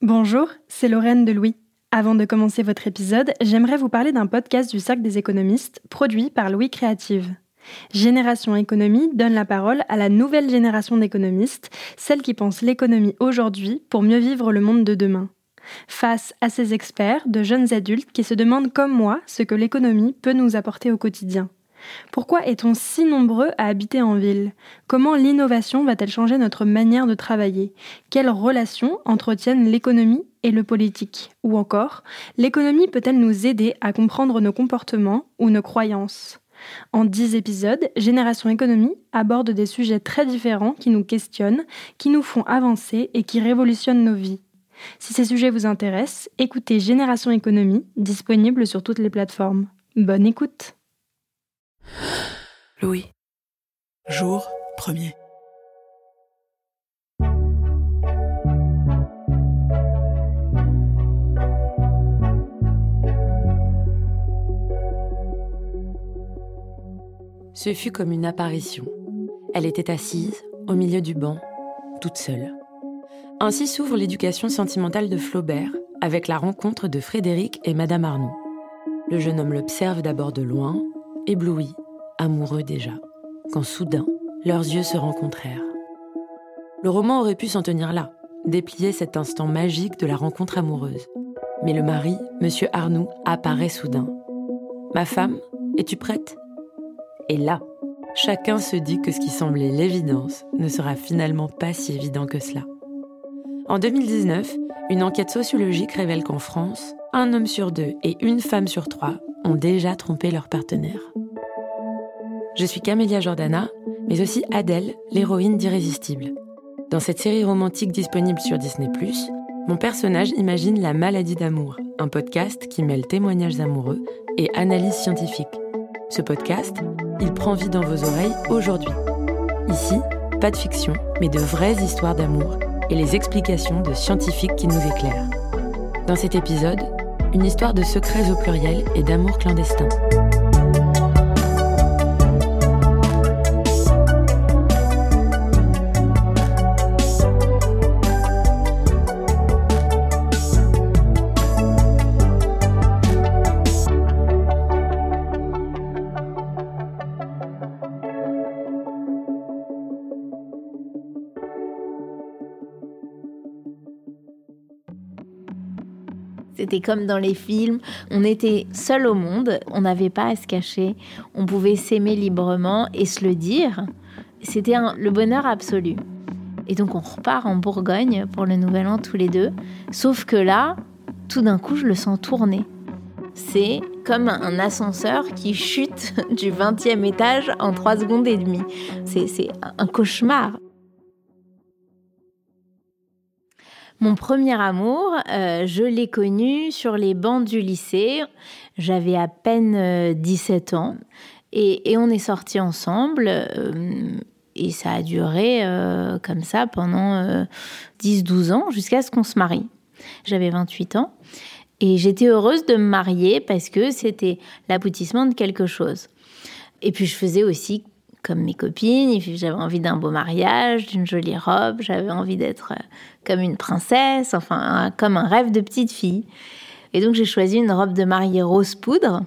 Bonjour, c'est Lorraine de Louis. Avant de commencer votre épisode, j'aimerais vous parler d'un podcast du Cercle des économistes produit par Louis Créative. Génération Économie donne la parole à la nouvelle génération d'économistes, celle qui pense l'économie aujourd'hui pour mieux vivre le monde de demain. Face à ces experts, de jeunes adultes qui se demandent comme moi ce que l'économie peut nous apporter au quotidien. Pourquoi est-on si nombreux à habiter en ville? Comment l'innovation va-t-elle changer notre manière de travailler? Quelles relations entretiennent l'économie et le politique? Ou encore, l'économie peut-elle nous aider à comprendre nos comportements ou nos croyances? En dix épisodes, Génération Économie aborde des sujets très différents qui nous questionnent, qui nous font avancer et qui révolutionnent nos vies. Si ces sujets vous intéressent, écoutez Génération Économie, disponible sur toutes les plateformes. Bonne écoute Louis, jour premier. Ce fut comme une apparition. Elle était assise, au milieu du banc, toute seule. Ainsi s'ouvre l'éducation sentimentale de Flaubert, avec la rencontre de Frédéric et Madame Arnoux. Le jeune homme l'observe d'abord de loin, ébloui, amoureux déjà, quand soudain, leurs yeux se rencontrèrent. Le roman aurait pu s'en tenir là, déplier cet instant magique de la rencontre amoureuse. Mais le mari, Monsieur Arnoux, apparaît soudain. Ma femme, es-tu prête? Et là, chacun se dit que ce qui semblait l'évidence ne sera finalement pas si évident que cela. En 2019, une enquête sociologique révèle qu'en France, un homme sur deux et une femme sur trois ont déjà trompé leur partenaire. Je suis Camélia Jordana, mais aussi Adèle, l'héroïne d'Irrésistible. Dans cette série romantique disponible sur Disney ⁇ mon personnage imagine La maladie d'amour, un podcast qui mêle témoignages amoureux et analyse scientifique. Ce podcast, il prend vie dans vos oreilles aujourd'hui. Ici, pas de fiction, mais de vraies histoires d'amour et les explications de scientifiques qui nous éclairent. Dans cet épisode, une histoire de secrets au pluriel et d'amour clandestin. C'était comme dans les films. On était seul au monde, on n'avait pas à se cacher, on pouvait s'aimer librement et se le dire. C'était le bonheur absolu. Et donc on repart en Bourgogne pour le Nouvel An tous les deux. Sauf que là, tout d'un coup, je le sens tourner. C'est comme un ascenseur qui chute du 20e étage en 3 secondes et demie. C'est un cauchemar. Mon premier amour, euh, je l'ai connu sur les bancs du lycée. J'avais à peine 17 euh, ans et, on est sortis ensemble. Euh, et ça a duré comme ça pendant 10-12 ans jusqu'à ce qu'on se marie. J'avais 28 ans et j'étais heureuse de me marier parce que c'était l'aboutissement de quelque chose. Et puis je faisais aussi comme mes copines. J'avais envie d'un beau mariage, d'une jolie robe. J'avais envie d'être euh, comme une princesse, enfin, comme un rêve de petite fille. Et donc, j'ai choisi une robe de mariée rose poudre.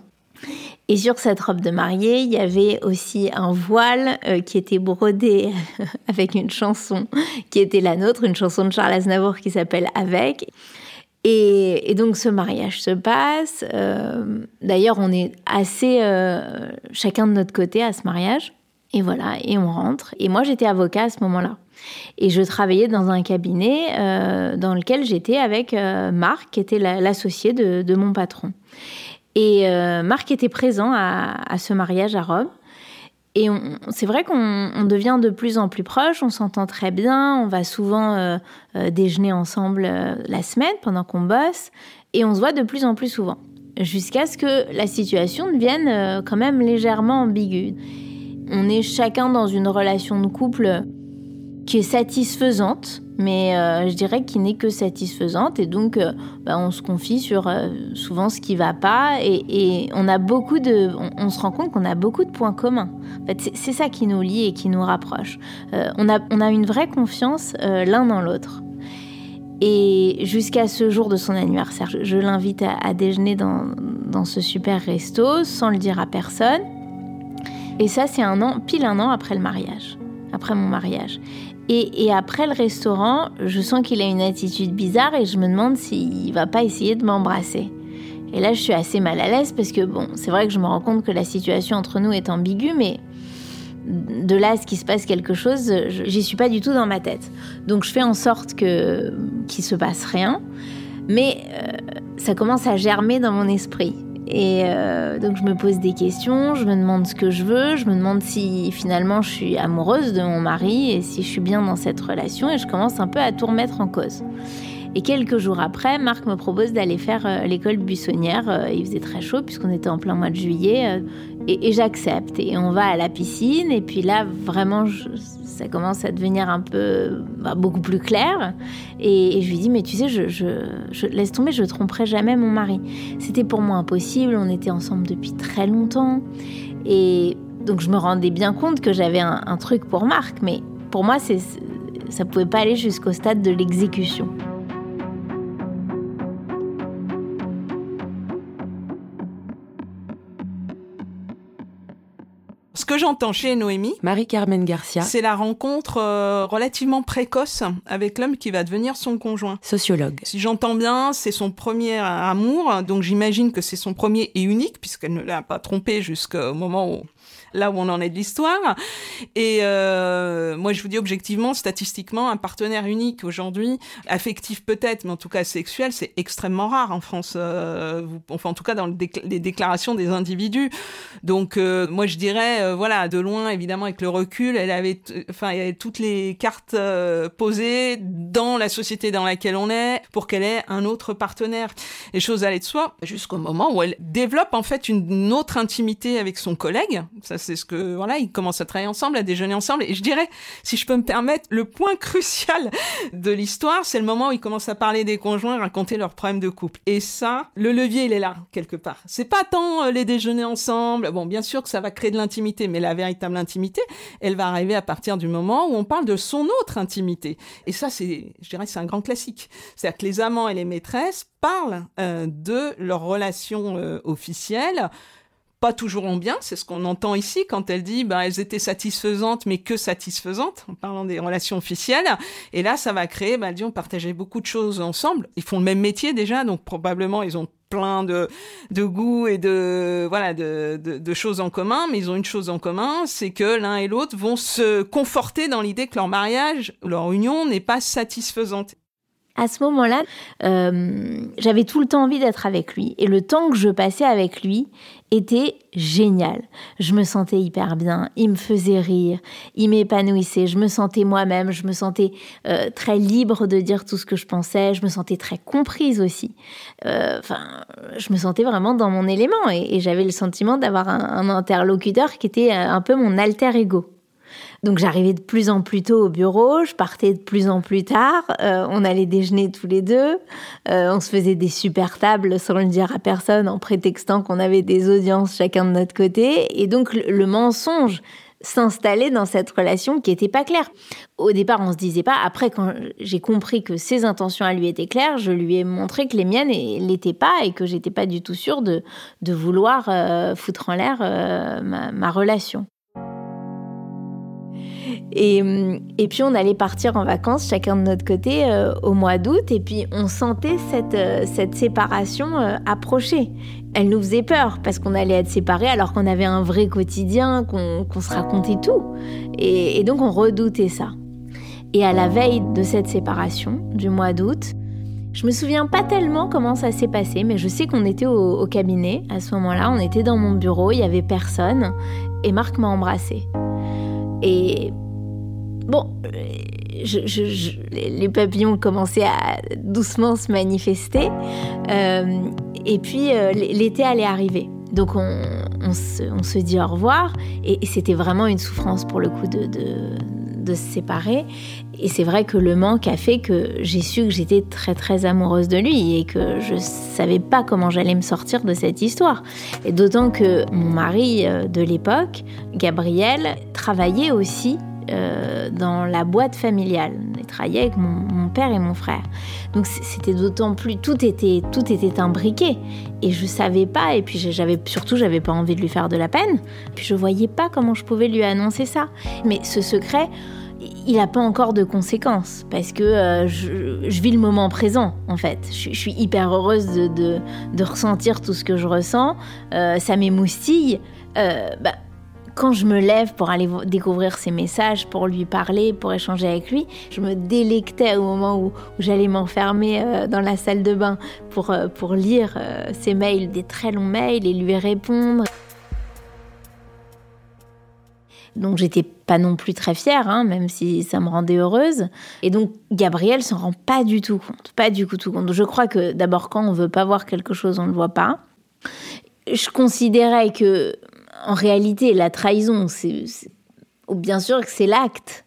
Et sur cette robe de mariée, il y avait aussi un voile euh, qui était brodé avec une chanson qui était la nôtre, une chanson de Charles Aznavour qui s'appelle Avec. Et, donc ce mariage se passe. Euh, d'ailleurs, on est assez chacun de notre côté à ce mariage. Et voilà, et on rentre. Et moi, j'étais avocat à ce moment-là. Et je travaillais dans un cabinet euh, dans lequel j'étais avec euh, Marc, qui était l'associé de, mon patron. Et euh, Marc était présent à, ce mariage à Rome. Et c'est vrai qu'on devient de plus en plus proches, on s'entend très bien, on va souvent déjeuner ensemble la semaine pendant qu'on bosse, et on se voit de plus en plus souvent, jusqu'à ce que la situation devienne quand même légèrement ambiguë. On est chacun dans une relation de couple qui est satisfaisante, mais euh, je dirais qu'il n'est que satisfaisante. Et donc, euh, bah, on se confie sur euh, souvent ce qui va pas. Et, on a beaucoup de, on, se rend compte qu'on a beaucoup de points communs. C'est ça qui nous lie et qui nous rapproche. on, a, on a une vraie confiance l'un dans l'autre. Et jusqu'à ce jour de son anniversaire, je, l'invite à, déjeuner dans, dans ce super resto sans le dire à personne. Et ça, c'est un an, pile un an après le mariage, après mon mariage. Et, après le restaurant, je sens qu'il a une attitude bizarre et je me demande s'il va pas essayer de m'embrasser. Et là, je suis assez mal à l'aise parce que, bon, c'est vrai que je me rends compte que la situation entre nous est ambiguë, mais de là à ce qu'il se passe quelque chose, j'y suis pas du tout dans ma tête. Donc je fais en sorte que qu'il se passe rien, mais euh, ça commence à germer dans mon esprit. Et euh, donc je me pose des questions, je me demande ce que je veux, je me demande si finalement je suis amoureuse de mon mari et si je suis bien dans cette relation et je commence un peu à tout remettre en cause. Et quelques jours après, Marc me propose d'aller faire euh, l'école buissonnière. Euh, il faisait très chaud puisqu'on était en plein mois de juillet. Et, j'accepte. Et on va à la piscine. Et puis là, vraiment, ça commence à devenir un peu bah, beaucoup plus clair. Et, je lui dis, mais tu sais, je, laisse tomber, je tromperai jamais mon mari. C'était pour moi impossible. On était ensemble depuis très longtemps. Et donc je me rendais bien compte que j'avais un, truc pour Marc. Mais pour moi, ça pouvait pas aller jusqu'au stade de l'exécution. Que j'entends chez Noémie, Marie-Carmen Garcia, c'est la rencontre euh, relativement précoce avec l'homme qui va devenir son conjoint. Sociologue. Si j'entends bien, c'est son premier amour, donc j'imagine que c'est son premier et unique, puisqu'elle ne l'a pas trompé jusqu'au moment où là où on en est de l'histoire. Et euh, moi, je vous dis objectivement, statistiquement, un partenaire unique aujourd'hui, affectif peut-être, mais en tout cas sexuel, c'est extrêmement rare en France. Euh, enfin, en tout cas, dans les déclarations des individus. Donc, euh, moi, je dirais, euh, voilà, de loin, évidemment, avec le recul, elle avait, enfin, y avait toutes les cartes posées dans la société dans laquelle on est pour qu'elle ait un autre partenaire. Les choses allaient de soi jusqu'au moment où elle développe en fait une autre intimité avec son collègue. C'est ce que voilà, ils commencent à travailler ensemble, à déjeuner ensemble. Et je dirais, si je peux me permettre, le point crucial de l'histoire, c'est le moment où ils commencent à parler des conjoints, raconter leurs problèmes de couple. Et ça, le levier, il est là quelque part. C'est pas tant euh, les déjeuners ensemble. Bon, bien sûr que ça va créer de l'intimité, mais la véritable intimité, elle va arriver à partir du moment où on parle de son autre intimité. Et ça, c'est, je dirais, c'est un grand classique. C'est-à-dire que les amants et les maîtresses parlent euh, de leur relation euh, officielle pas toujours en bien, c'est ce qu'on entend ici quand elle dit bah elles étaient satisfaisantes mais que satisfaisantes en parlant des relations officielles. Et là ça va créer bah disons partager beaucoup de choses ensemble, ils font le même métier déjà donc probablement ils ont plein de, de goûts et de voilà de, de, de, choses en commun, mais ils ont une chose en commun, c'est que l'un et l'autre vont se conforter dans l'idée que leur mariage, leur union n'est pas satisfaisante à ce moment-là, euh, j'avais tout le temps envie d'être avec lui. Et le temps que je passais avec lui était génial. Je me sentais hyper bien, il me faisait rire, il m'épanouissait, je me sentais moi-même, je me sentais euh, très libre de dire tout ce que je pensais, je me sentais très comprise aussi. Euh, enfin, je me sentais vraiment dans mon élément et, j'avais le sentiment d'avoir un interlocuteur qui était un peu mon alter ego. Donc j'arrivais de plus en plus tôt au bureau, je partais de plus en plus tard, euh, on allait déjeuner tous les deux, euh, on se faisait des super tables sans le dire à personne en prétextant qu'on avait des audiences chacun de notre côté. Et donc le, mensonge s'installait dans cette relation qui n'était pas claire. Au départ, on se disait pas. Après, quand j'ai compris que ses intentions à lui étaient claires, je lui ai montré que les miennes l'étaient pas et que j'étais pas du tout sûre de, de vouloir euh, foutre en l'air ma relation. Et, et, puis on allait partir en vacances chacun de notre côté euh, au mois d'août et puis on sentait cette, euh, cette séparation euh, approcher. Elle nous faisait peur parce qu'on allait être séparés alors qu'on avait un vrai quotidien, qu'on se racontait tout. Et, donc on redoutait ça. Et à la veille de cette séparation du mois d'août, Je me souviens pas tellement comment ça s'est passé, mais je sais qu'on était au, cabinet à ce moment-là. On était dans mon bureau, il y avait personne, et Marc m'a embrassé. Et bon, les papillons commençaient à doucement se manifester, euh, et puis euh, l'été allait arriver. Donc on, se, dit au revoir, et, c'était vraiment une souffrance pour le coup de de se séparer. Et c'est vrai que le manque a fait que j'ai su que j'étais très très amoureuse de lui et que je savais pas comment j'allais me sortir de cette histoire. Et d'autant que mon mari euh, de l'époque, Gabriel, travaillait aussi euh, dans la boîte familiale. Il travaillait avec mon, père et mon frère. Donc c'était d'autant plus tout était tout était imbriqué et je savais pas et puis j'avais surtout j'avais pas envie de lui faire de la peine. Puis je voyais pas comment je pouvais lui annoncer ça. Mais ce secret il n'a pas encore de conséquences parce que euh, je, vis le moment présent en fait. Je, suis hyper heureuse de, ressentir tout ce que je ressens. Euh, ça m'émoustille. Bah, quand je me lève pour aller découvrir ses messages, pour lui parler, pour échanger avec lui, je me délectais au moment où, j'allais m'enfermer euh, dans la salle de bain pour, euh, pour lire euh, ses mails, des très longs mails et lui répondre. Donc j'étais pas non plus très fière, hein, même si ça me rendait heureuse. Et donc Gabriel s'en rend pas du tout compte, pas du tout compte. Je crois que d'abord quand on veut pas voir quelque chose, on le voit pas. Je considérais que en réalité, la trahison, c'est bien sûr que c'est l'acte.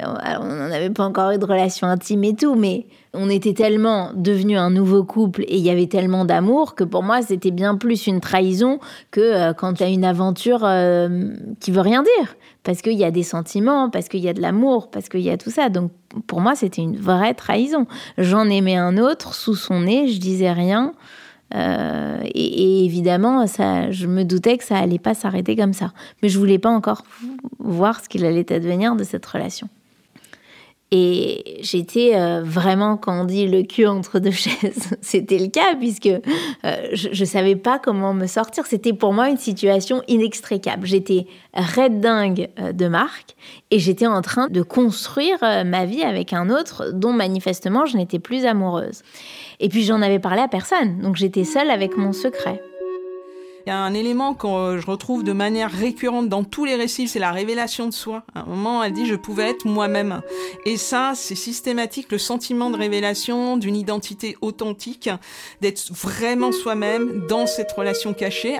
On n'en avait pas encore eu de relation intime et tout, mais on était tellement devenu un nouveau couple et il y avait tellement d'amour que pour moi c'était bien plus une trahison que euh, quand tu as une aventure euh, qui veut rien dire. Parce qu'il y a des sentiments, parce qu'il y a de l'amour, parce qu'il y a tout ça. Donc pour moi c'était une vraie trahison. J'en aimais un autre sous son nez, je disais rien. Euh, et, évidemment, ça, je me doutais que ça allait pas s'arrêter comme ça. Mais je voulais pas encore voir ce qu'il allait advenir de cette relation. Et j'étais euh, vraiment, quand on dit le cul entre deux chaises, c'était le cas, puisque euh, je ne savais pas comment me sortir. C'était pour moi une situation inextricable. J'étais red dingue de Marc et j'étais en train de construire ma vie avec un autre dont manifestement je n'étais plus amoureuse. Et puis j'en avais parlé à personne, donc j'étais seule avec mon secret. Il y a un élément que je retrouve de manière récurrente dans tous les récits, c'est la révélation de soi. À un moment, elle dit je pouvais être moi-même. Et ça, c'est systématique, le sentiment de révélation, d'une identité authentique, d'être vraiment soi-même dans cette relation cachée.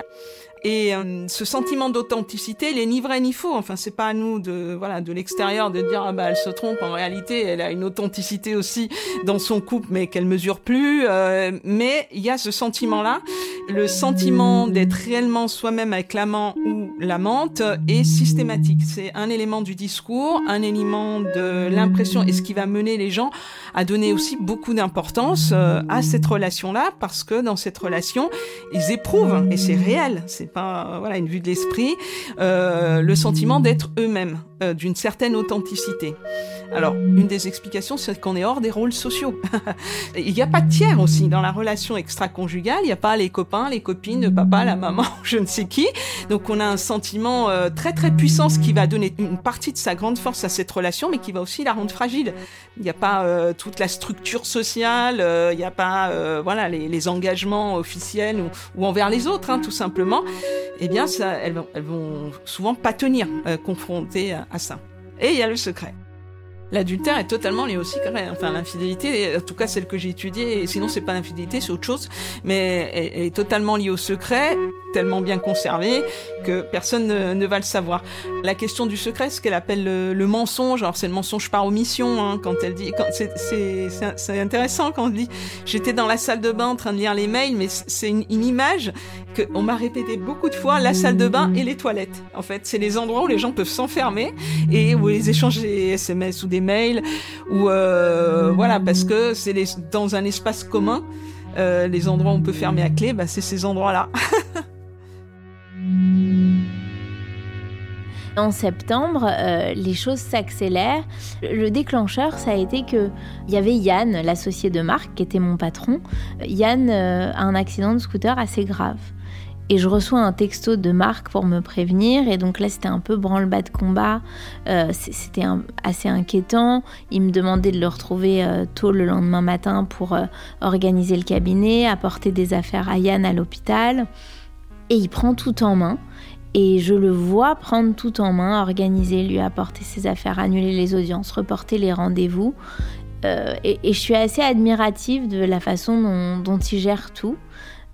Et euh, ce sentiment d'authenticité, il est ni vrai ni faux. Enfin, c'est pas à nous de voilà de l'extérieur de dire ah bah elle se trompe. En réalité, elle a une authenticité aussi dans son couple, mais qu'elle mesure plus. Euh, mais il y a ce sentiment-là, le sentiment d'être réellement soi-même avec l'amant ou l'amante est systématique. C'est un élément du discours, un élément de l'impression et ce qui va mener les gens à donner aussi beaucoup d'importance euh, à cette relation-là parce que dans cette relation, ils éprouvent et c'est réel. Euh, voilà une vue de l'esprit, euh, le sentiment d'être eux-mêmes, euh, d'une certaine authenticité. Alors, une des explications, c'est qu'on est hors des rôles sociaux. il n'y a pas de tiers aussi dans la relation extra-conjugale. Il n'y a pas les copains, les copines, le papa, la maman, je ne sais qui. Donc, on a un sentiment très très puissant, qui va donner une partie de sa grande force à cette relation, mais qui va aussi la rendre fragile. Il n'y a pas toute la structure sociale, il n'y a pas voilà les, engagements officiels ou, envers les autres, hein, tout simplement eh bien, ça, elles, vont, elles vont souvent pas tenir euh, confrontées à, ça. Et il y a le secret. L'adultère est totalement lié au secret. Enfin, l'infidélité, en tout cas celle que j'ai étudiée, et sinon c'est pas l'infidélité, c'est autre chose, mais elle, est totalement liée au secret, tellement bien conservé que personne ne, va le savoir. La question du secret, ce qu'elle appelle le, mensonge, alors c'est le mensonge par omission, hein, quand elle dit, c'est intéressant quand on dit, j'étais dans la salle de bain en train de lire les mails, mais c'est une, une image qu'on m'a répété beaucoup de fois, la salle de bain et les toilettes. En fait, c'est les endroits où les gens peuvent s'enfermer et où ils échangent des SMS ou des mails, ou euh, voilà, parce que c'est dans un espace commun, euh, les endroits où on peut fermer à clé, bah, c'est ces endroits-là. En septembre, euh, les choses s'accélèrent. Le déclencheur, ça a été que il y avait Yann, l'associé de Marc, qui était mon patron. Yann a un accident de scooter assez grave. Et je reçois un texto de Marc pour me prévenir. Et donc là, c'était un peu branle-bas de combat. Euh, c'était assez inquiétant. Il me demandait de le retrouver euh, tôt le lendemain matin pour euh, organiser le cabinet, apporter des affaires à Yann à l'hôpital. Et il prend tout en main. Et je le vois prendre tout en main, organiser, lui apporter ses affaires, annuler les audiences, reporter les rendez-vous. et, je suis assez admirative de la façon dont il gère tout.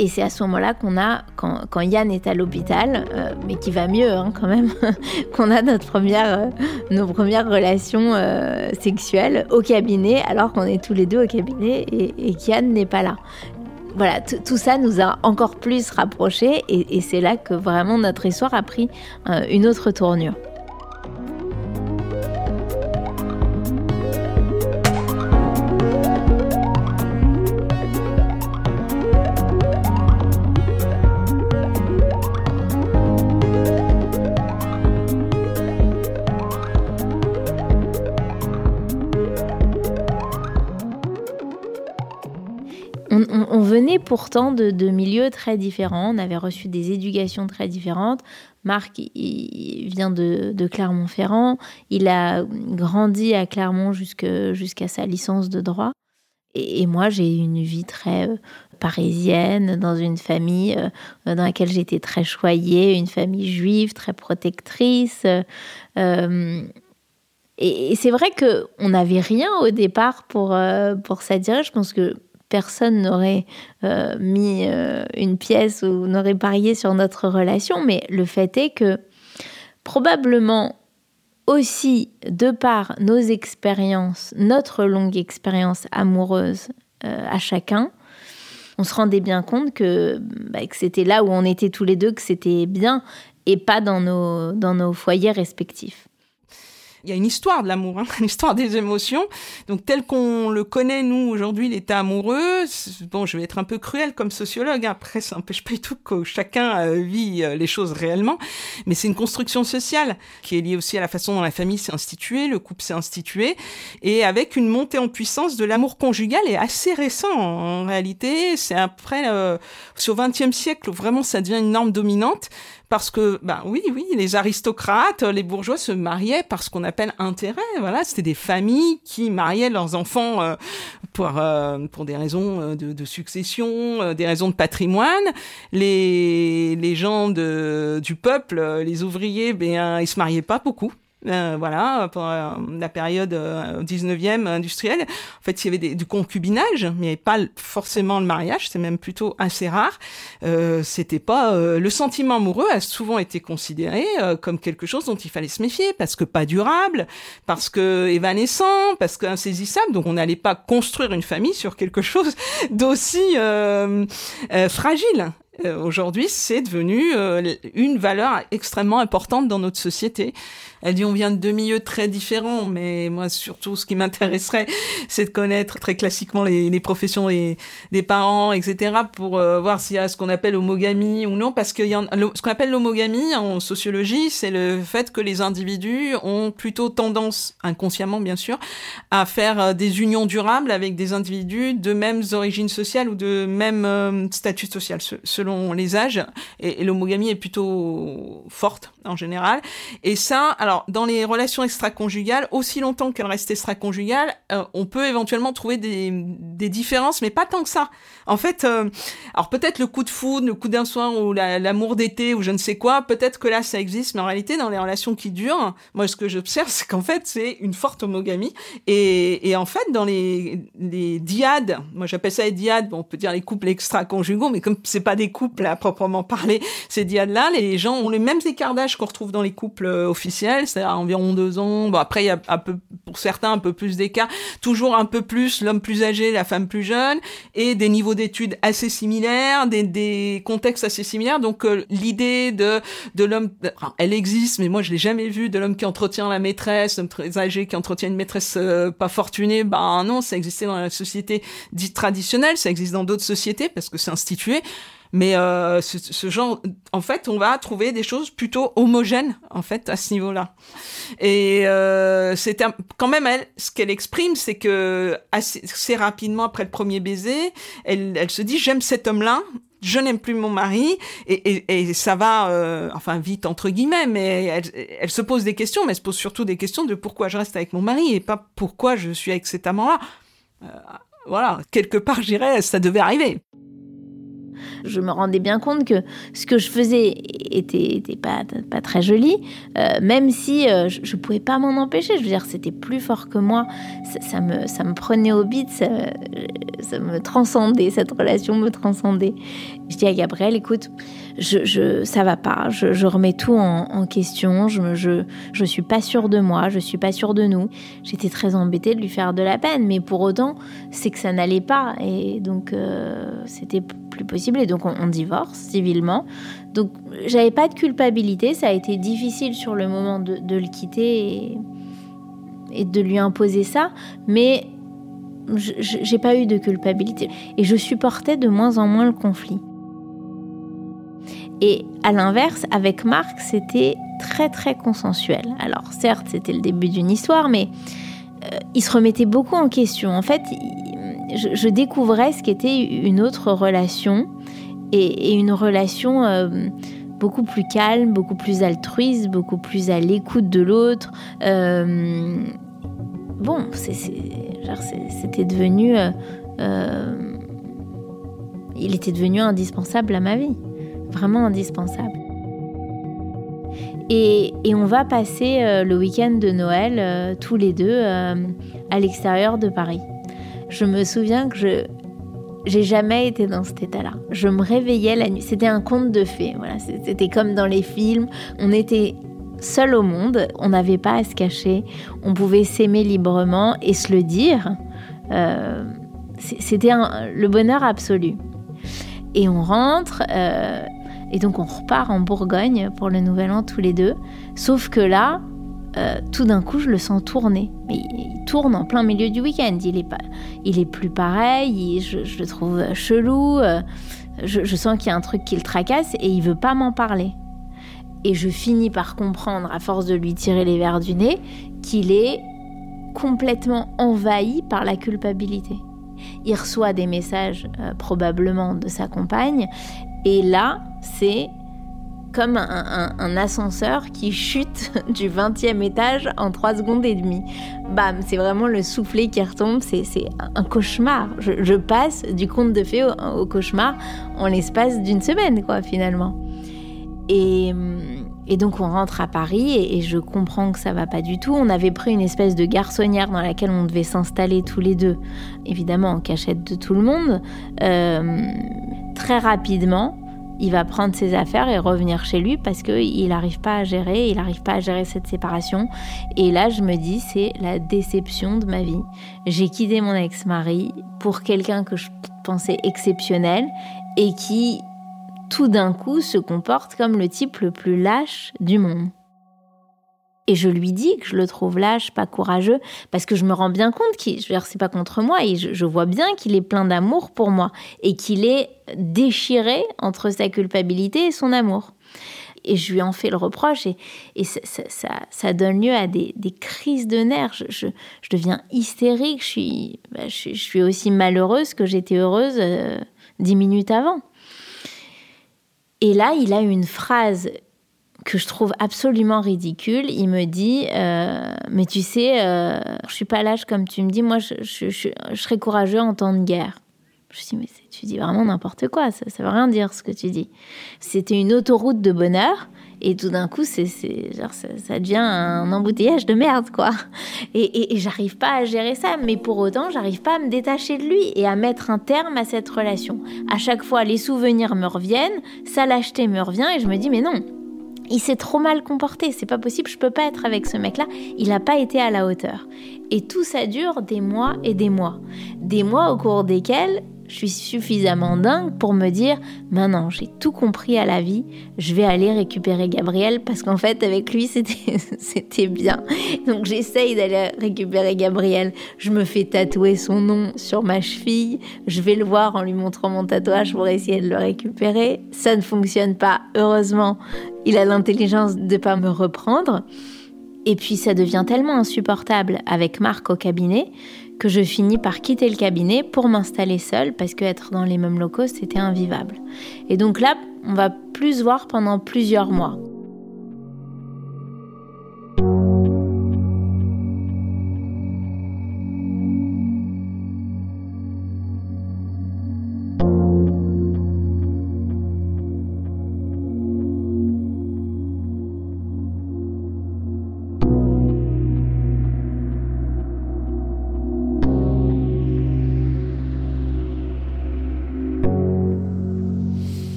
Et c'est à ce moment-là qu'on a, quand, Yann est à l'hôpital, euh, mais qui va mieux hein, quand même, qu'on a notre première, euh, nos premières relations euh, sexuelles au cabinet, alors qu'on est tous les deux au cabinet et, et qu'Yann n'est pas là. Voilà, tout ça nous a encore plus rapprochés et c'est là que vraiment notre histoire a pris une autre tournure. Venait pourtant de, milieux très différents, on avait reçu des éducations très différentes. Marc il, vient de, Clermont-Ferrand, il a grandi à Clermont jusqu'à sa licence de droit. Et, moi, j'ai une vie très euh, parisienne, dans une famille euh, dans laquelle j'étais très choyée, une famille juive très protectrice. Euh, et, c'est vrai qu'on n'avait rien au départ pour, pour. Je pense que personne n'aurait euh, mis euh, une pièce ou n'aurait parié sur notre relation, mais le fait est que probablement aussi de par nos expériences, notre longue expérience amoureuse euh, à chacun, on se rendait bien compte que, bah, que c'était là où on était tous les deux, que c'était bien et pas dans nos, dans nos foyers respectifs y a une histoire de l'amour, hein, une histoire des émotions. Donc tel qu'on le connaît nous aujourd'hui, l'état amoureux. Bon, je vais être un peu cruel comme sociologue. Hein. Après, ça n'empêche pas du tout que chacun euh, vit euh, les choses réellement, mais c'est une construction sociale qui est liée aussi à la façon dont la famille s'est instituée, le couple s'est institué, et avec une montée en puissance de l'amour conjugal est assez récent en réalité. C'est après, euh, au XXe siècle, où vraiment ça devient une norme dominante parce que, ben oui, oui, les aristocrates, les bourgeois se mariaient par ce qu'on appelle intérêt. Voilà, c'était des familles qui mariaient leurs enfants euh, pour euh, pour des raisons euh, de, de succession, des raisons de patrimoine. Les les gens de du peuple, les ouvriers, ben ils se mariaient pas beaucoup. Euh, voilà, pour euh, la période 19e euh, industrielle. En fait, il y avait du concubinage, mais il n'y avait pas forcément le mariage, c'est même plutôt assez rare. Euh, c'était pas le sentiment amoureux a souvent été considéré comme quelque chose dont il fallait se méfier parce que pas durable, parce que évanescent, parce que insaisissable. Donc on n'allait pas construire une famille sur quelque chose d'aussi fragile. Aujourd'hui, c'est devenu une valeur extrêmement importante dans notre société. Elle dit on vient de deux milieux très différents, mais moi surtout ce qui m'intéresserait, c'est de connaître très classiquement les, professions des, parents, etc. pour euh, voir s'il y a ce qu'on appelle homogamie ou non, parce que ce qu'on appelle l'homogamie en sociologie, c'est le fait que les individus ont plutôt tendance, inconsciemment bien sûr, à faire euh, des unions durables avec des individus de mêmes origines sociales ou de même euh, statut social selon les âges, et, et l'homogamie est plutôt forte en général. Et ça, alors, dans les relations extra-conjugales, aussi longtemps qu'elles restent extra-conjugales, euh, on peut éventuellement trouver des, différences, mais pas tant que ça. En fait, euh, alors peut-être le coup de foudre, le coup d'un soir ou l'amour d'été ou je ne sais quoi, peut-être que là ça existe, mais en réalité, dans les relations qui durent, moi ce que j'observe, c'est qu'en fait, c'est une forte homogamie. Et, en fait, dans les, les diades, moi j'appelle ça les diades, bon, on peut dire les couples extra-conjugaux, mais comme c'est pas des couples à proprement parler, ces diades-là, les gens ont les mêmes écarts d'âge qu'on retrouve dans les couples officiels c'est-à-dire environ deux ans. Bon, après, il y a un peu, pour certains un peu plus d'écart, toujours un peu plus l'homme plus âgé, la femme plus jeune, et des niveaux d'études assez similaires, des, des contextes assez similaires. Donc euh, l'idée de de l'homme, elle existe, mais moi je l'ai jamais vue, de l'homme qui entretient la maîtresse, l'homme très âgé qui entretient une maîtresse euh, pas fortunée. Ben non, ça existait dans la société dite traditionnelle, ça existe dans d'autres sociétés parce que c'est institué. Mais euh, ce, genre, en fait, on va trouver des choses plutôt homogènes, en fait, à ce niveau-là. Et euh, c'est quand même elle, ce qu'elle exprime, c'est que assez, rapidement après le premier baiser, elle, elle se dit j'aime cet homme-là je n'aime plus mon mari et, ça va, euh, enfin vite entre guillemets, mais elle, se pose des questions, mais elle se pose surtout des questions de pourquoi je reste avec mon mari et pas pourquoi je suis avec cet amant-là. Euh, voilà, quelque part, j'irais, ça devait arriver. Je me rendais bien compte que ce que je faisais était, pas, très joli, euh, même si euh, je pouvais pas m'en empêcher. Je veux dire, c'était plus fort que moi. Ça, me, ça me prenait au bit, ça, ça me transcendait, cette relation me transcendait. Je dis à Gabriel, écoute, je, je, ça va pas, je, remets tout en, question, je, je, je suis pas sûre de moi, je suis pas sûre de nous. J'étais très embêtée de lui faire de la peine, mais pour autant, c'est que ça n'allait pas, et donc euh, c'était plus possible, et donc on, divorce civilement. Donc j'avais pas de culpabilité, ça a été difficile sur le moment de, de le quitter et, et de lui imposer ça, mais j'ai pas eu de culpabilité. Et je supportais de moins en moins le conflit. Et à l'inverse, avec Marc, c'était très très consensuel. Alors certes, c'était le début d'une histoire, mais euh, il se remettait beaucoup en question. En fait, je, découvrais ce qu'était une autre relation et, une relation euh, beaucoup plus calme, beaucoup plus altruiste, beaucoup plus à l'écoute de l'autre. Euh, bon, c'était devenu... il était devenu indispensable à ma vie vraiment indispensable. Et, on va passer euh, le week-end de Noël euh, tous les deux euh, à l'extérieur de Paris. Je me souviens que je j'ai jamais été dans cet état-là. Je me réveillais la nuit. C'était un conte de fées. Voilà, c'était comme dans les films. On était seul au monde. On n'avait pas à se cacher. On pouvait s'aimer librement et se le dire. c'était le bonheur absolu. Et on rentre. Et donc on repart en Bourgogne pour le Nouvel An tous les deux. Sauf que là, euh, tout d'un coup, je le sens tourner. Mais il tourne en plein milieu du week-end. Il est pas, il est plus pareil. je, le trouve chelou. Euh, je, sens qu'il y a un truc qui le tracasse et il veut pas m'en parler. Et je finis par comprendre, à force de lui tirer les verres du nez, qu'il est complètement envahi par la culpabilité. Il reçoit des messages euh, probablement de sa compagne et là, c'est comme un, ascenseur qui chute du 20e étage en 3 secondes et demie. Bam, c'est vraiment le soufflet qui retombe, c'est un cauchemar. Je, passe du conte de fées au, cauchemar en l'espace d'une semaine, quoi, finalement. Et, donc on rentre à Paris et, je comprends que ça va pas du tout. On avait pris une espèce de garçonnière dans laquelle on devait s'installer tous les deux, évidemment en cachette de tout le monde. Euh, très rapidement, il va prendre ses affaires et revenir chez lui parce qu'il n'arrive pas à gérer, il n'arrive pas à gérer cette séparation. Et là, je me dis, c'est la déception de ma vie. J'ai quitté mon ex-mari pour quelqu'un que je pensais exceptionnel et qui, tout d'un coup, se comporte comme le type le plus lâche du monde. Et je lui dis que je le trouve lâche, pas courageux, parce que je me rends bien compte qu'il, je c'est pas contre moi, et je, vois bien qu'il est plein d'amour pour moi, et qu'il est déchiré entre sa culpabilité et son amour. Et je lui en fais le reproche, et, ça, ça, donne lieu à des, crises de nerfs. Je, deviens hystérique, je suis, bah, je, suis aussi malheureuse que j'étais heureuse euh, dix minutes avant. Et là, il a une phrase que je trouve absolument ridicule. Il me dit euh, Mais tu sais, euh, je suis pas lâche comme tu me dis, moi je, serais courageux en temps de guerre. Je dis Mais tu dis vraiment n'importe quoi, ça, ça veut rien dire ce que tu dis. C'était une autoroute de bonheur. Et tout d'un coup, c'est, ça, devient un embouteillage de merde, quoi. Et, et, j'arrive pas à gérer ça, mais pour autant, j'arrive pas à me détacher de lui et à mettre un terme à cette relation. À chaque fois, les souvenirs me reviennent, sa lâcheté me revient, et je me dis, mais non, il s'est trop mal comporté, c'est pas possible, je peux pas être avec ce mec-là, il n'a pas été à la hauteur. Et tout ça dure des mois et des mois. Des mois au cours desquels je suis suffisamment dingue pour me dire maintenant j'ai tout compris à la vie, je vais aller récupérer Gabriel parce qu'en fait avec lui c'était bien. Donc j'essaye d'aller récupérer Gabriel, je me fais tatouer son nom sur ma cheville, je vais le voir en lui montrant mon tatouage pour essayer de le récupérer. Ça ne fonctionne pas, heureusement, il a l'intelligence de pas me reprendre. Et puis ça devient tellement insupportable avec Marc au cabinet que je finis par quitter le cabinet pour m'installer seule parce qu'être dans les mêmes locaux, c'était invivable. Et donc là, on va plus voir pendant plusieurs mois.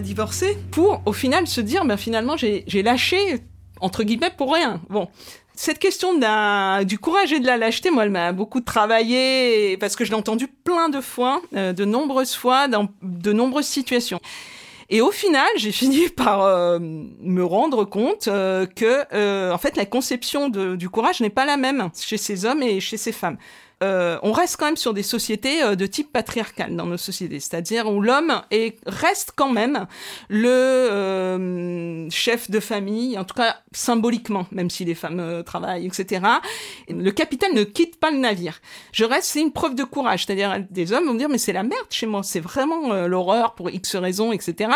Divorcé pour, au final, se dire, ben finalement, j'ai lâché, entre guillemets, pour rien. Bon. Cette question du courage et de la lâcheté, moi, elle m'a beaucoup travaillé parce que je l'ai entendu plein de fois, euh, de nombreuses fois, dans de nombreuses situations. Et au final, j'ai fini par euh, me rendre compte euh, que, en fait, la conception du courage n'est pas la même chez ces hommes et chez ces femmes. Euh, on reste quand même sur des sociétés euh, de type patriarcal dans nos sociétés, c'est-à-dire où l'homme reste quand même le euh, chef de famille, en tout cas symboliquement, même si les femmes travaillent, etc. Le capitaine ne quitte pas le navire. Je reste, c'est une preuve de courage, c'est-à-dire des hommes vont me dire mais c'est la merde chez moi, c'est vraiment l'horreur pour X raisons, etc.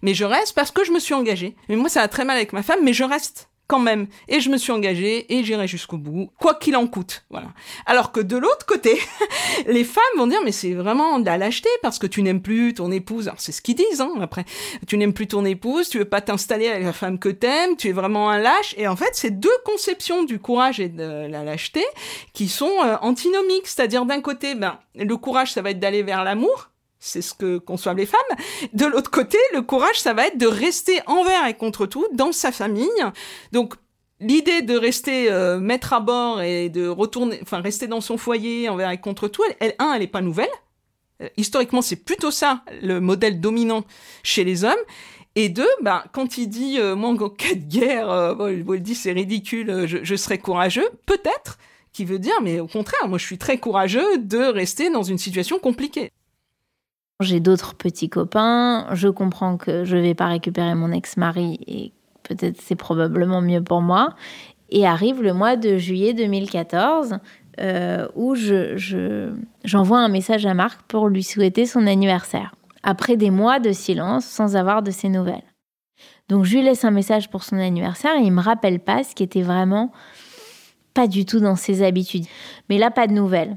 Mais je reste parce que je me suis engagée. Mais moi ça va très mal avec ma femme, mais je reste quand même. Et je me suis engagée et j'irai jusqu'au bout, quoi qu'il en coûte. Voilà. Alors que de l'autre côté, les femmes vont dire mais c'est vraiment de la lâcheté parce que tu n'aimes plus ton épouse. Alors c'est ce qu'ils disent hein, après. Tu n'aimes plus ton épouse, tu veux pas t'installer avec la femme que t'aimes, tu es vraiment un lâche. Et en fait, c'est deux conceptions du courage et de la lâcheté qui sont euh, antinomiques. C'est-à-dire d'un côté, ben le courage ça va être d'aller vers l'amour c'est ce que conçoivent les femmes. De l'autre côté, le courage, ça va être de rester envers et contre tout dans sa famille. Donc, l'idée de rester euh, mettre à bord et de retourner, enfin, rester dans son foyer envers et contre tout, elle, un, elle n'est pas nouvelle. Euh, historiquement, c'est plutôt ça le modèle dominant chez les hommes. Et deux, bah, quand il dit euh, moi en cas de guerre, bon, il dit c'est ridicule, je, je serai courageux, peut-être, qui veut dire mais au contraire, moi je suis très courageux de rester dans une situation compliquée. J'ai d'autres petits copains, je comprends que je vais pas récupérer mon ex-mari et peut-être c'est probablement mieux pour moi. Et arrive le mois de juillet 2014 euh, où je, j'envoie un message à Marc pour lui souhaiter son anniversaire, après des mois de silence sans avoir de ses nouvelles. Donc je lui laisse un message pour son anniversaire et il me rappelle pas ce qui était vraiment pas du tout dans ses habitudes. Mais là, pas de nouvelles.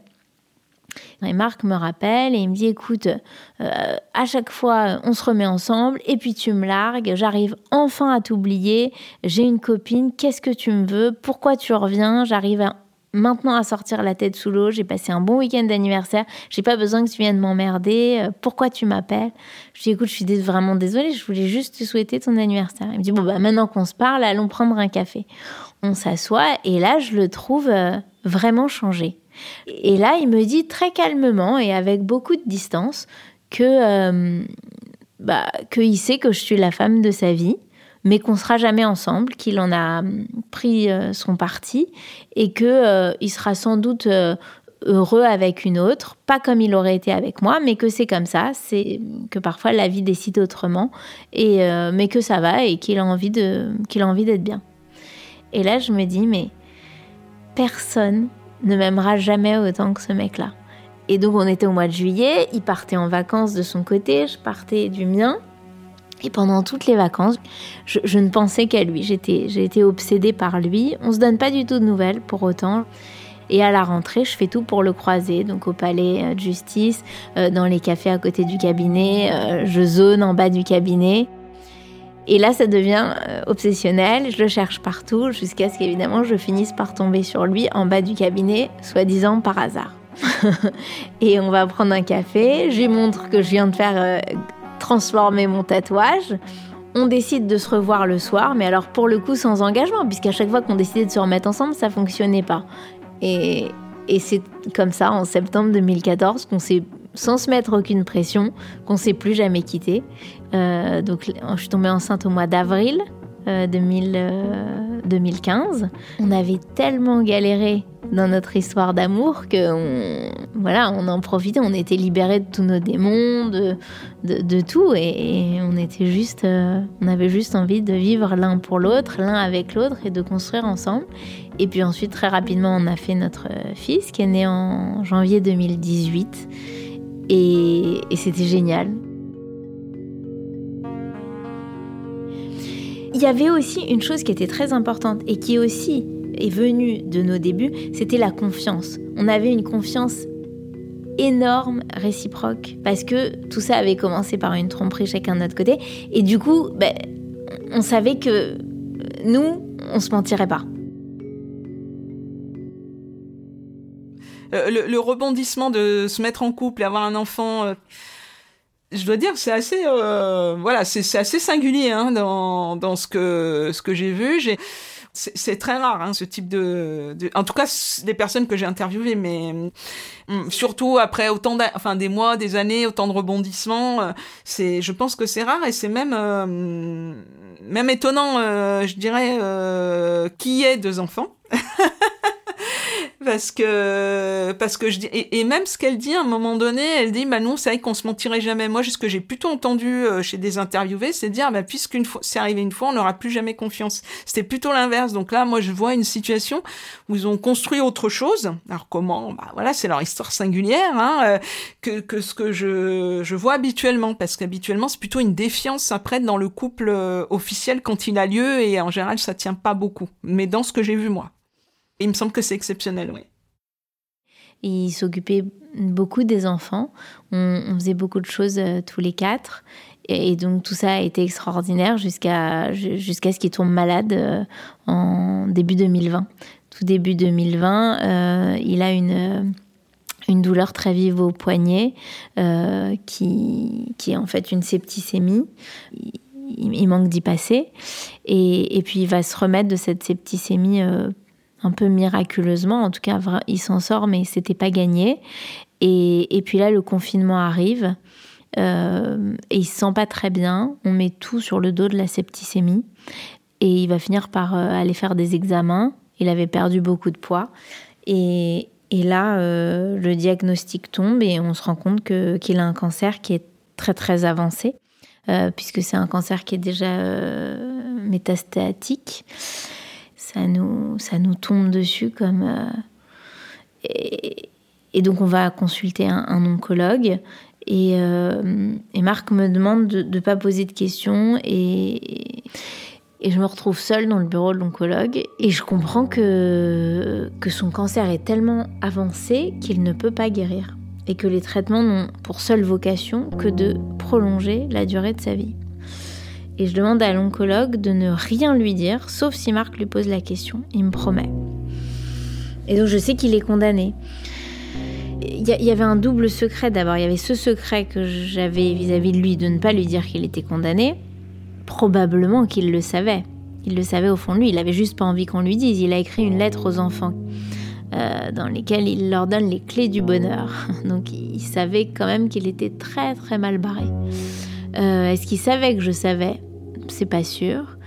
Et Marc me rappelle et il me dit écoute, euh, à chaque fois on se remet ensemble et puis tu me largues, j'arrive enfin à t'oublier, j'ai une copine, qu'est-ce que tu me veux, pourquoi tu reviens, j'arrive maintenant à sortir la tête sous l'eau, j'ai passé un bon week-end d'anniversaire, j'ai pas besoin que tu viennes m'emmerder, euh, pourquoi tu m'appelles? Je dis écoute, je suis vraiment désolée, je voulais juste te souhaiter ton anniversaire. Il me dit bon bah maintenant qu'on se parle, allons prendre un café. On s'assoit et là je le trouve euh, vraiment changé. Et là, il me dit très calmement et avec beaucoup de distance que euh, bah, qu'il sait que je suis la femme de sa vie, mais qu'on sera jamais ensemble, qu'il en a pris euh, son parti et que euh, il sera sans doute heureux avec une autre, pas comme il aurait été avec moi, mais que c'est comme ça, c'est que parfois la vie décide autrement, et mais que ça va et qu'il a envie de qu'il a envie d'être bien. Et là, je me dis mais personne ne m'aimera jamais autant que ce mec-là. Et donc on était au mois de juillet, il partait en vacances de son côté, je partais du mien. Et pendant toutes les vacances, je, ne pensais qu'à lui. J'étais, été obsédée par lui. On se donne pas du tout de nouvelles pour autant. Et à la rentrée, je fais tout pour le croiser. Donc au palais de justice, euh, dans les cafés à côté du cabinet, euh, je zone en bas du cabinet. Et là, ça devient euh, obsessionnel. Je le cherche partout jusqu'à ce qu'évidemment je finisse par tomber sur lui en bas du cabinet, soi-disant par hasard. et on va prendre un café. Je montre que je viens de faire euh, transformer mon tatouage. On décide de se revoir le soir, mais alors pour le coup sans engagement, puisqu'à chaque fois qu'on décidait de se remettre ensemble, ça fonctionnait pas. Et, et c'est comme ça, en septembre 2014, qu'on s'est sans se mettre aucune pression, qu'on s'est plus jamais quitté. Euh, donc, je suis tombée enceinte au mois d'avril 2015. Euh, euh, On avait tellement galéré dans notre histoire d'amour que on, voilà, on en profitait, on était libérés de tous nos démons, de, de, tout, et, on était juste, on avait juste envie de vivre l'un pour l'autre, l'un avec l'autre, et de construire ensemble. Et puis ensuite, très rapidement, on a fait notre fils qui est né en janvier 2018, et, c'était génial. Il y avait aussi une chose qui était très importante et qui aussi est venue de nos débuts, c'était la confiance. On avait une confiance énorme réciproque parce que tout ça avait commencé par une tromperie chacun de notre côté et du coup ben, on savait que nous on se mentirait pas. Euh, le, rebondissement de se mettre en couple et avoir un enfant euh, je dois dire, c'est assez, euh, voilà, c'est assez singulier hein, dans, ce que ce que j'ai vu. C'est très rare hein, ce type de, en tout cas des personnes que j'ai interviewées mais hum, surtout après autant enfin des mois des années autant de rebondissements je pense que c'est rare et c'est même même étonnant je dirais qui est deux enfants parce que parce que je dis et, même ce qu'elle dit à un moment donné, elle dit bah non c'est vrai qu'on se mentirait jamais. Moi, ce que j'ai plutôt entendu euh, chez des interviewés, c'est dire bah puisqu'une fois c'est arrivé une fois, on n'aura plus jamais confiance. C'était plutôt l'inverse. Donc là, moi, je vois une situation où ils ont construit autre chose. Alors comment? Bah voilà, c'est leur histoire singulière hein, euh, que que ce que je je vois habituellement, parce qu'habituellement c'est plutôt une défiance après dans le couple euh, officiel quand il a lieu et en général ça tient pas beaucoup. Mais dans ce que j'ai vu moi. Il me semble que c'est exceptionnel, oui. Il s'occupait beaucoup des enfants. On, faisait beaucoup de choses euh, tous les quatre. Et, donc tout ça a été extraordinaire jusqu'à jusqu'à ce qu'il tombe malade euh, en début 2020. Tout début 2020, euh, il a une une douleur très vive au poignet qui, qui est en fait une septicémie. Il, manque d'y passer. Et, et, puis il va se remettre de cette septicémie un peu miraculeusement. En tout cas, il s'en sort, mais c'était pas gagné. Et, puis là, le confinement arrive. Euh, et il se sent pas très bien. On met tout sur le dos de la septicémie. Et il va finir par euh, aller faire des examens. Il avait perdu beaucoup de poids. Et, là, euh, le diagnostic tombe et on se rend compte qu'il a un cancer qui est très très avancé, puisque c'est un cancer qui est déjà métastatique ça nous, ça nous tombe dessus comme. Euh, et, donc, on va consulter un, oncologue. Et, euh, et, Marc me demande de ne pas poser de questions. Et, et je me retrouve seule dans le bureau de l'oncologue. Et je comprends que, que son cancer est tellement avancé qu'il ne peut pas guérir. Et que les traitements n'ont pour seule vocation que de prolonger la durée de sa vie et je demande à l'oncologue de ne rien lui dire, sauf si Marc lui pose la question. Il me promet. Et donc je sais qu'il est condamné. Il y, avait un double secret d'abord. Il y avait ce secret que j'avais vis-à-vis de lui de ne pas lui dire qu'il était condamné. Probablement qu'il le savait. Il le savait au fond de lui. Il avait juste pas envie qu'on lui dise. Il a écrit une lettre aux enfants euh, dans lesquelles il leur donne les clés du bonheur. Donc il savait quand même qu'il était très très mal barré. Euh, est-ce qu'il savait que je savais? C'est pas sûr.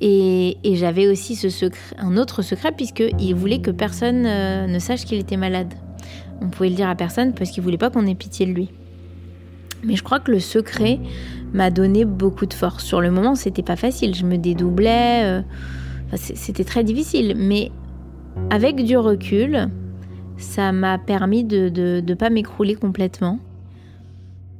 Et, j'avais aussi ce secret, un autre secret, puisqu'il voulait que personne euh, ne sache qu'il était malade. On pouvait le dire à personne parce qu'il voulait pas qu'on ait pitié de lui. Mais je crois que le secret m'a donné beaucoup de force. Sur le moment, c'était pas facile. Je me dédoublais. Euh, c'était très difficile. Mais avec du recul, ça m'a permis de ne pas m'écrouler complètement.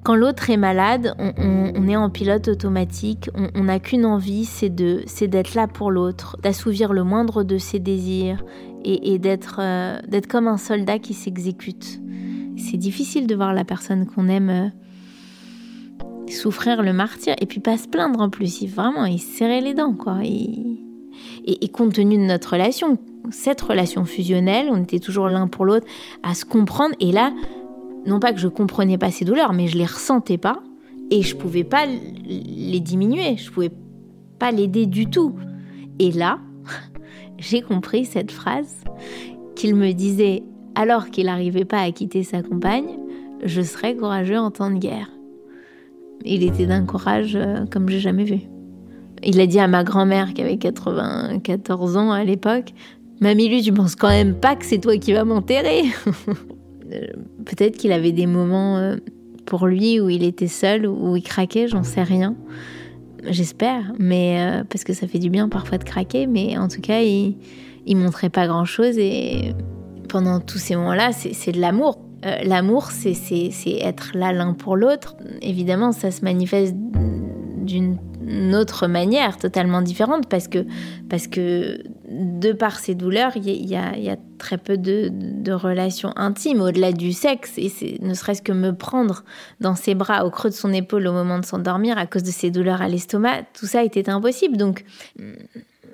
Quand l'autre est malade, on, est en pilote automatique, on n'a qu'une envie, c'est c'est d'être là pour l'autre, d'assouvir le moindre de ses désirs et, d'être, euh, comme un soldat qui s'exécute. C'est difficile de voir la personne qu'on aime euh, souffrir le martyr et puis pas se plaindre en plus. Vraiment, il serrait les dents, quoi. Et, et, et compte tenu de notre relation, cette relation fusionnelle, on était toujours l'un pour l'autre à se comprendre. Et là, non pas que je comprenais pas ses douleurs, mais je les ressentais pas et je pouvais pas les diminuer, je pouvais pas l'aider du tout. Et là, j'ai compris cette phrase qu'il me disait alors qu'il n'arrivait pas à quitter sa compagne, je serais courageux en temps de guerre. Il était d'un courage euh, comme j'ai jamais vu. Il a dit à ma grand-mère qui avait 94 ans à l'époque, Mamie, lui, tu penses quand même pas que c'est toi qui vas m'enterrer Peut-être qu'il avait des moments euh, pour lui où il était seul, où il craquait, j'en sais rien. J'espère, mais euh, parce que ça fait du bien parfois de craquer, mais en tout cas, il, il montrait pas grand chose et pendant tous ces moments-là, c'est de l'amour. l'amour, c'est être là l'un pour l'autre. Évidemment, ça se manifeste d'une autre manière totalement différente parce que, parce que de par ces douleurs, il y, a, très peu de, relations intimes au-delà du sexe. Et ne serait-ce que me prendre dans ses bras au creux de son épaule au moment de s'endormir à cause de ces douleurs à l'estomac, tout ça était impossible. Donc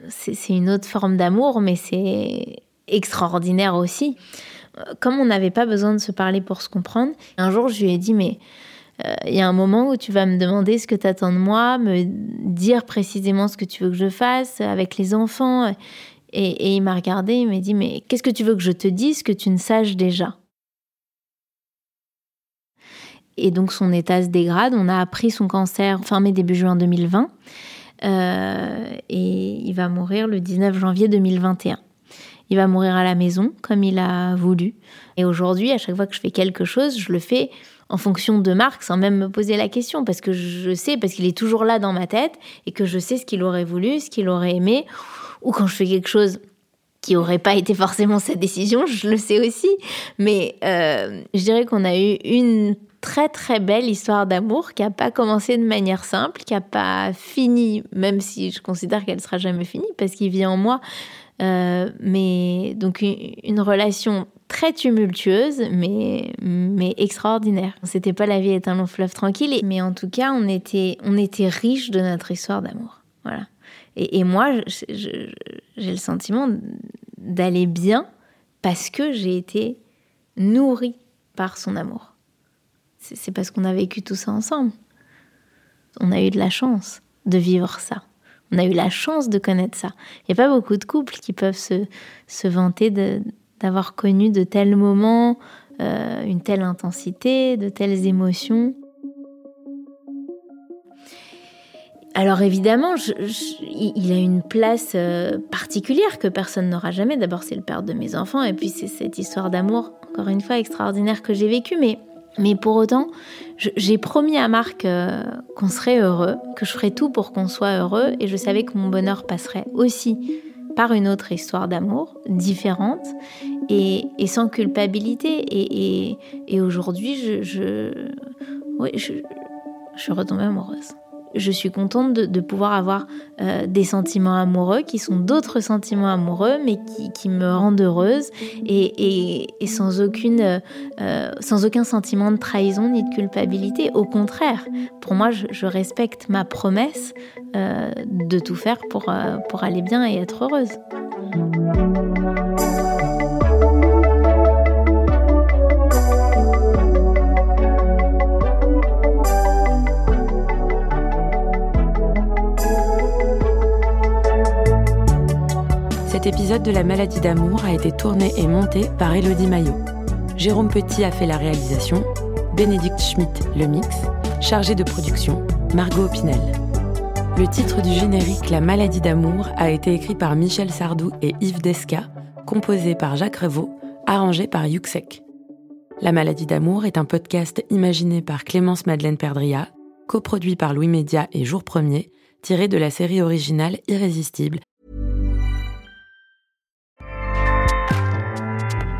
c'est une autre forme d'amour, mais c'est extraordinaire aussi. Comme on n'avait pas besoin de se parler pour se comprendre, un jour je lui ai dit mais il euh, y a un moment où tu vas me demander ce que tu attends de moi, me dire précisément ce que tu veux que je fasse avec les enfants. Et, il m'a regardé, il m'a dit, mais qu'est-ce que tu veux que je te dise que tu ne saches déjà? Et donc son état se dégrade. On a appris son cancer fin mai, début juin 2020. Euh, et il va mourir le 19 janvier 2021. Il va mourir à la maison, comme il a voulu. Et aujourd'hui, à chaque fois que je fais quelque chose, je le fais en fonction de Marc sans même me poser la question parce que je sais, parce qu'il est toujours là dans ma tête et que je sais ce qu'il aurait voulu, ce qu'il aurait aimé. Ou quand je fais quelque chose qui n'aurait pas été forcément sa décision, je le sais aussi. Mais euh, je dirais qu'on a eu une très très belle histoire d'amour qui n'a pas commencé de manière simple, qui n'a pas fini, même si je considère qu'elle sera jamais finie parce qu'il vit en moi. Euh, mais donc une relation très tumultueuse, mais, mais extraordinaire. C'était pas la vie est un long fleuve tranquille, mais en tout cas, on était, on était riche de notre histoire d'amour. Voilà. Et, moi, j'ai le sentiment d'aller bien parce que j'ai été nourrie par son amour. C'est parce qu'on a vécu tout ça ensemble. On a eu de la chance de vivre ça. On a eu la chance de connaître ça. Il n'y a pas beaucoup de couples qui peuvent se, se vanter de, d'avoir connu de tels moments, euh, une telle intensité, de telles émotions. Alors évidemment, il a une place euh, particulière que personne n'aura jamais. D'abord, c'est le père de mes enfants, et puis c'est cette histoire d'amour, encore une fois, extraordinaire que j'ai vécue. Mais, mais pour autant, j'ai promis à Marc euh, qu'on serait heureux, que je ferais tout pour qu'on soit heureux, et je savais que mon bonheur passerait aussi par une autre histoire d'amour différente et, sans culpabilité. Et, aujourd'hui, je, je, je, je suis retombée amoureuse je suis contente de, pouvoir avoir euh, des sentiments amoureux qui sont d'autres sentiments amoureux, mais qui, me rendent heureuse et, sans, aucune, euh, sans aucun sentiment de trahison ni de culpabilité. Au contraire, pour moi, je, respecte ma promesse euh, de tout faire pour, pour aller bien et être heureuse. De La maladie d'amour a été tourné et monté par Elodie Maillot. Jérôme Petit a fait la réalisation, Bénédicte Schmitt le mix, chargé de production, Margot Pinel. Le titre du générique La maladie d'amour a été écrit par Michel Sardou et Yves Desca, composé par Jacques Revaux, arrangé par Yuxek. La maladie d'amour est un podcast imaginé par Clémence Madeleine Perdria, coproduit par Louis Média et Jour Premier, tiré de la série originale Irrésistible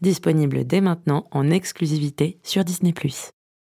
disponible dès maintenant en exclusivité sur Disney ⁇